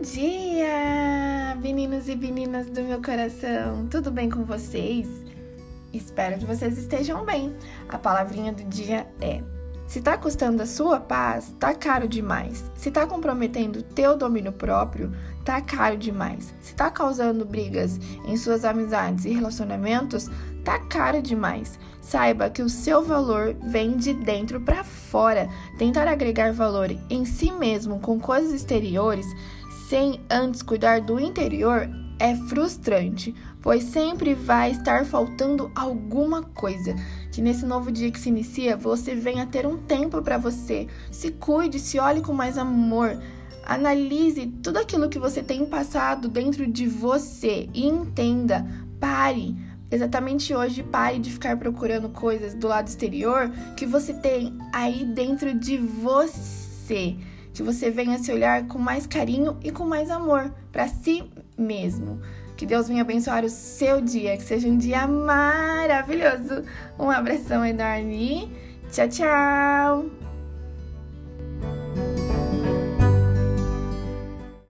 Bom dia, meninos e meninas do meu coração. Tudo bem com vocês? Espero que vocês estejam bem. A palavrinha do dia é: se tá custando a sua paz, tá caro demais. Se tá comprometendo teu domínio próprio, tá caro demais. Se tá causando brigas em suas amizades e relacionamentos, tá caro demais. Saiba que o seu valor vem de dentro para fora. Tentar agregar valor em si mesmo com coisas exteriores sem antes cuidar do interior é frustrante, pois sempre vai estar faltando alguma coisa. Que nesse novo dia que se inicia, você venha ter um tempo para você. Se cuide, se olhe com mais amor. Analise tudo aquilo que você tem passado dentro de você e entenda. Pare exatamente hoje pare de ficar procurando coisas do lado exterior que você tem aí dentro de você. Que você venha se olhar com mais carinho e com mais amor para si mesmo. Que Deus venha abençoar o seu dia, que seja um dia maravilhoso. Um abração enorme. Tchau, tchau.